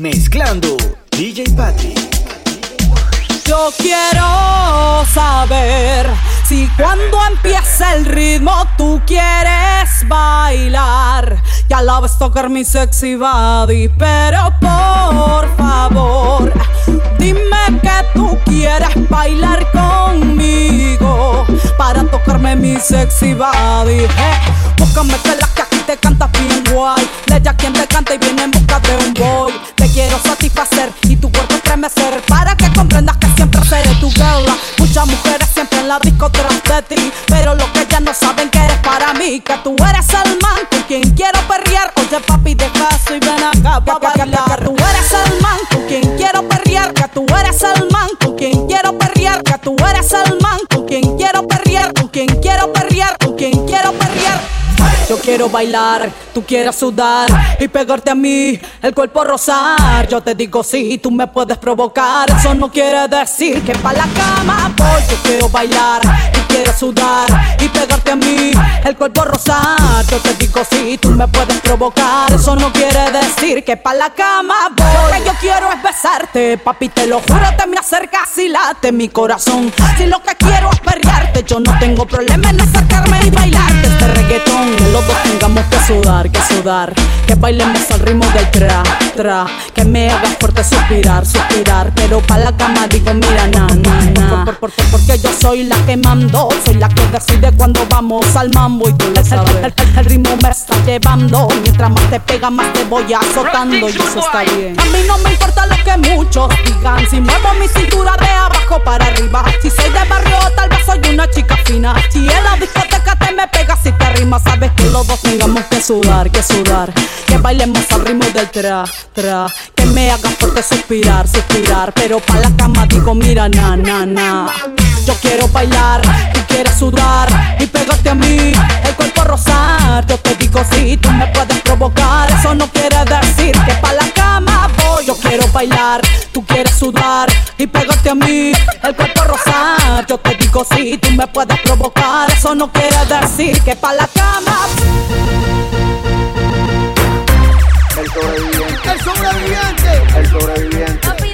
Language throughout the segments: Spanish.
Mezclando DJ Patrick. Yo quiero saber si cuando empieza el ritmo tú quieres bailar. Ya la ves tocar mi sexy body, pero por favor, dime que tú quieres bailar conmigo para tocarme mi sexy body. Eh, búscame que aquí te canta bien guay. Quien te canta y viene y tu cuerpo estremecer para que comprendas que siempre seré tu girl. Muchas mujeres siempre en la disco tras de ti, pero lo que ellas no saben que eres para mí, que tú eres el man con quien quiero perrear. Oye papi, deja eso y ven acá pa' bailar. Que tú eres el man con quien quiero perrear, que tú eres el man con quien quiero perrear, que tú eres el man con quien quiero perrear, con quien quiero perrear, con quien quiero perrear. Yo quiero bailar, tú quieres sudar y pegarte a mí, el cuerpo rozar. Yo te digo sí, tú me puedes provocar. Eso no quiere decir que pa' la cama voy. Yo quiero bailar, quieres sudar y pegarte a mí, el cuerpo rozar. Yo te digo sí, tú me puedes provocar. Eso no quiere decir que pa' la cama voy. Lo que yo quiero es besarte, papi, te lo juro, te me acercas y late mi corazón. Si lo que quiero es perrearte, yo no tengo problema en acercarme y bailarte este reggaetón. Que los dos tengamos que sudar, que sudar, que bailemos al ritmo del tra, tra, que me hagas fuerte suspirar, suspirar, pero pa' la cama digo mira na, na, na. Por, por, por- porque yo soy la que mando, soy la que decide cuando vamos al mambo y tú lo sabes. El, el- el ritmo me está llevando, mientras más te pega más te voy azotando. Y eso está bien. A mí no me importa lo que muchos digan, si muevo mi cintura de abajo para arriba, si soy de barrio tal vez soy una chica fina, si en la discoteca te me pegas si te rimas, sabes que los dos tengamos que sudar, que sudar, que bailemos al ritmo del tra, tra, que me hagas fuerte suspirar, suspirar, pero pa' la cama digo mira na, na, na. Yo quiero bailar, tú quieres sudar y pegarte a mí, el cuerpo rozar. Yo te digo sí, tú me puedes provocar. Eso no quiere decir que pa' la cama voy. Yo quiero bailar, tú quieres sudar y pegarte a mí, el cuerpo rozar. Yo te digo sí, tú me puedes provocar. Eso no quiere decir que pa' la cama El sobreviviente, El sobreviviente. el sobreviviente.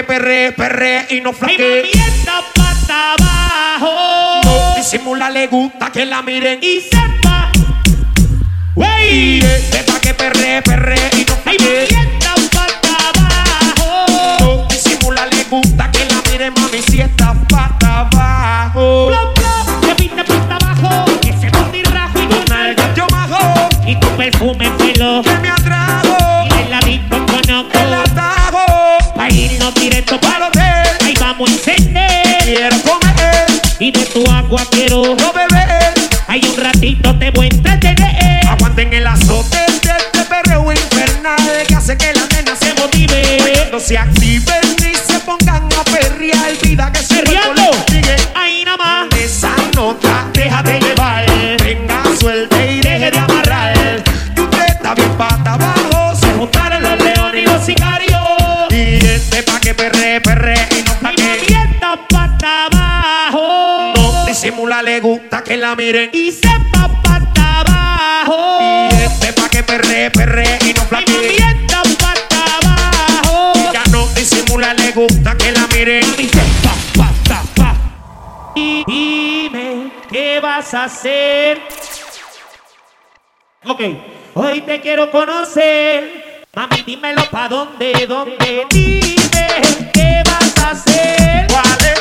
Que perre, perre y no Mi flaquee. movimiento pata abajo. No disimula, le gusta que la miren. Y sepa. Wey. este pa' que perre, perre y no Mi flaquee. movimiento pata abajo. No disimula, le gusta que la miren, mami, si está pata abajo. Plop, plop, que pinte pata abajo. Que se rajo y Tus nalgas yo bajo, Y tu perfume pelo. que me atrajo, Y el ladito conozco. El directo Para para hotel, Ahí vamos a encender. quiero comer, Y de tu agua quiero. no beber. Hay un ratito te voy a entretener. Aguanten el azote de este perreo infernal que hace que la nena se motive. No se activen ni se pongan a perrear. Vida que se la miren. Y se va para abajo. Y este pa' que perre, perre y no Y flaquee. moviendo para abajo. Ya no disimula, le gusta que la miren. Y se pa, pa. Y dime, ¿qué vas a hacer? Ok, hoy te quiero conocer. Mami, dímelo pa' dónde, dónde. Dime, ¿qué vas a hacer? ¿Cuál es?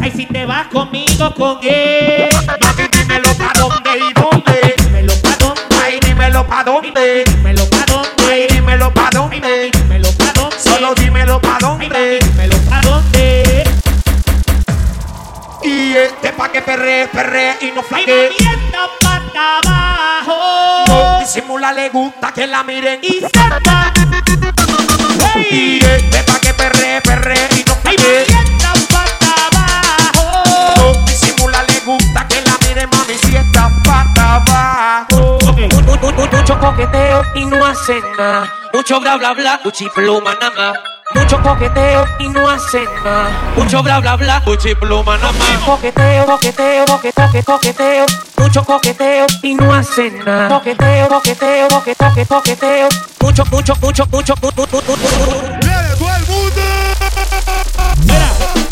Ay, si te vas conmigo, con él. Mami, dímelo pa' dónde y dónde. Dímelo pa' dónde, Ay, dímelo pa' dónde. dímelo pa' dónde. Ay, dímelo pa' dónde. dímelo pa' dónde. Solo dímelo pa' dónde. dímelo pa' dónde. Y este pa' que perre, perre y no Ay, flaquee. moviendo para abajo. No disimula, le gusta que la miren. Y se va. Y Hey. este pa' que perre, perre y no Ay, gusta que la miren, mami, si está pata abajo. Mu- mu- mu- Mucho coqueteo y no hacen nada. Mucho bla bla bla, pluma nada más. Mucho coqueteo y no hacen nada. Mucho bla bla bla, pluma nada más. Coqueteo, coqueteo, coque, toque, coqueteo. Mucho coqueteo y no hacen nada. Coqueteo, coqueteo, coque, toque, coqueteo. Mucho, mucho, mucho, mucho, mu- mu- mu- mu- mu- Espera, espera,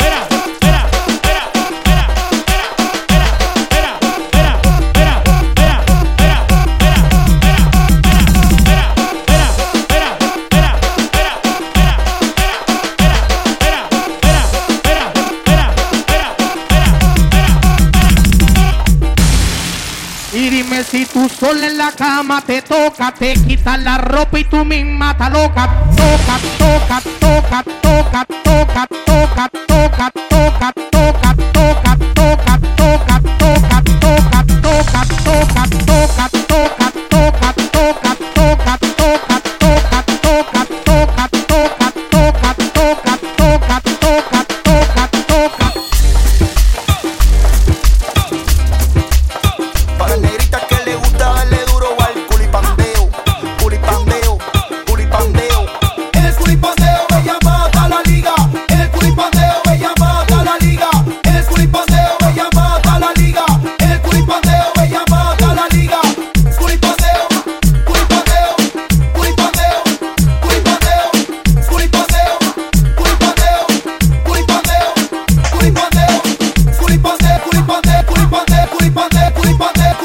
si tú sola en la cama te toca, te quitas la ropa y tú misma estás loca. Toca, toca, toca, toca, toca, toca, toca, toca, toca,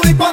e bota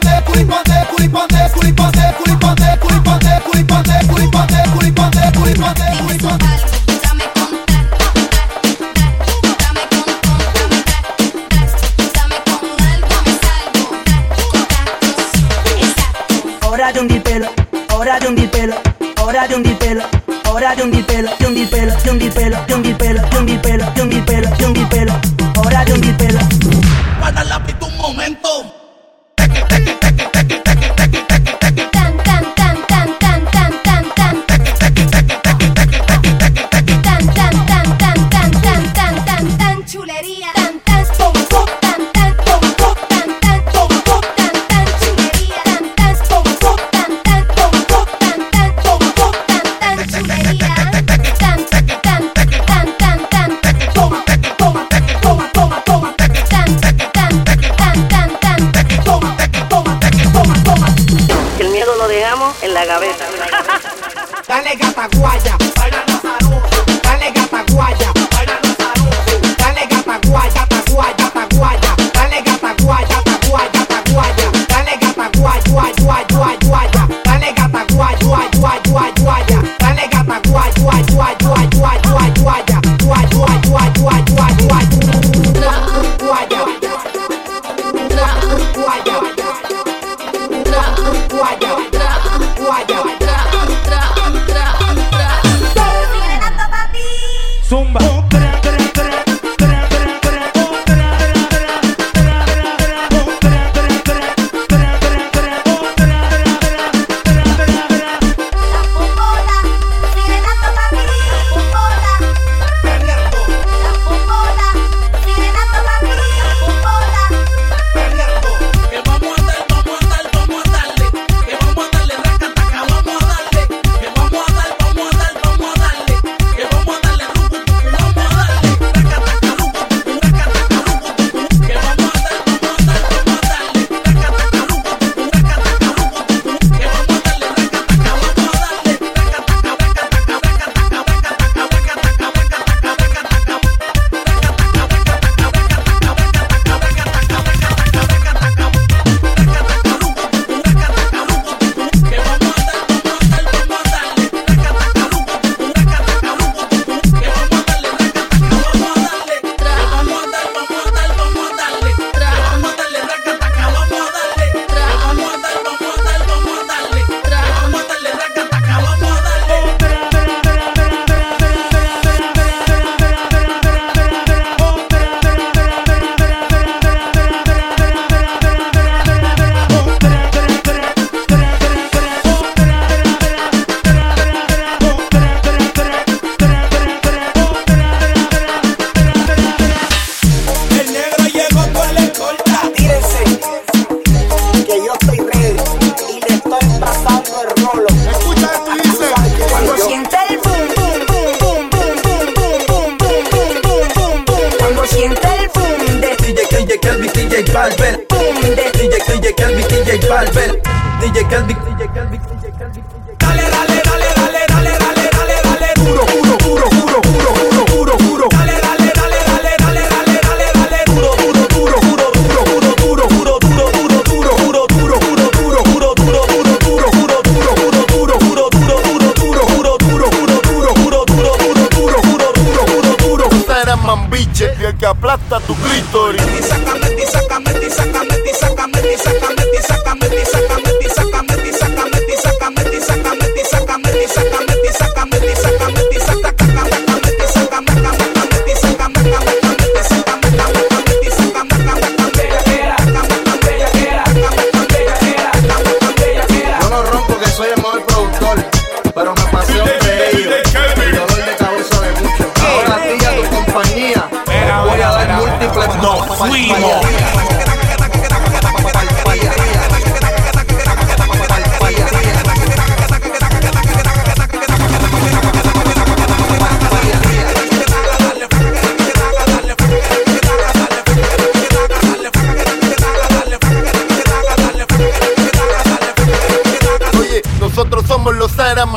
la. Dale gata guaya, Zumba.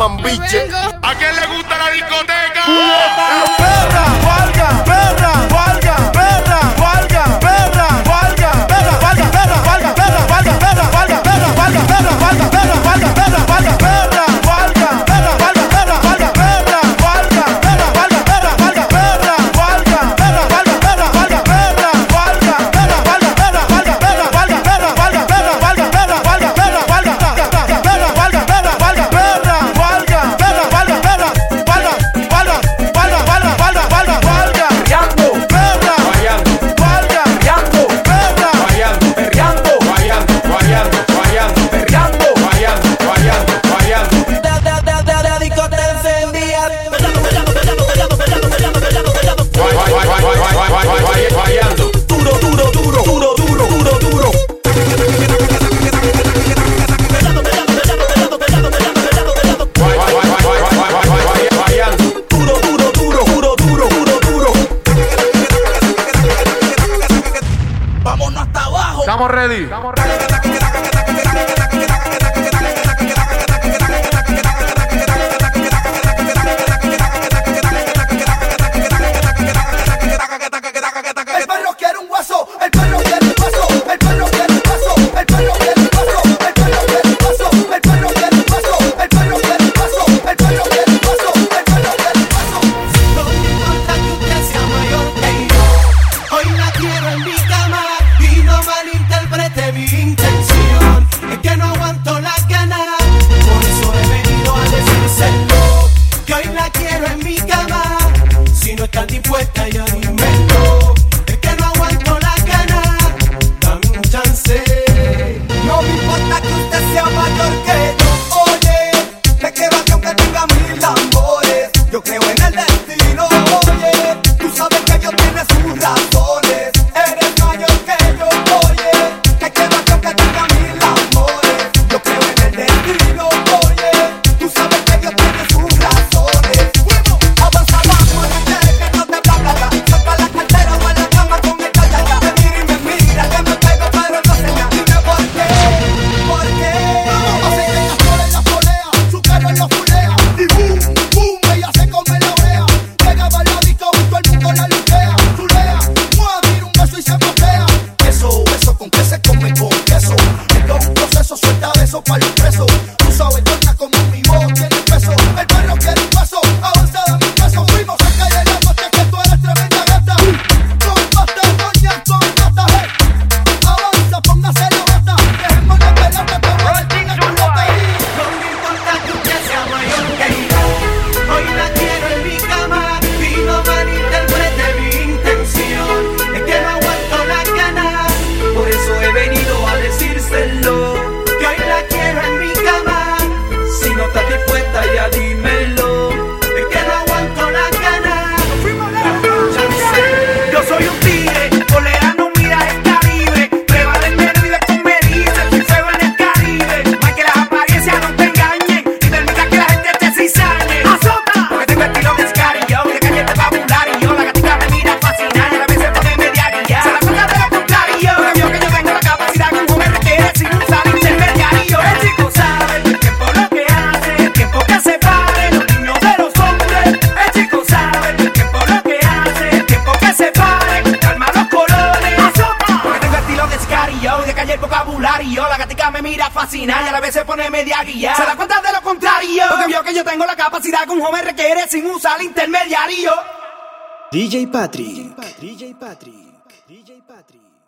Mambiche. ¿A quién le se pone media guía. Se da cuenta de lo contrario, porque vio que yo tengo la capacidad que un joven requiere sin usar intermediario. DJ Patrick.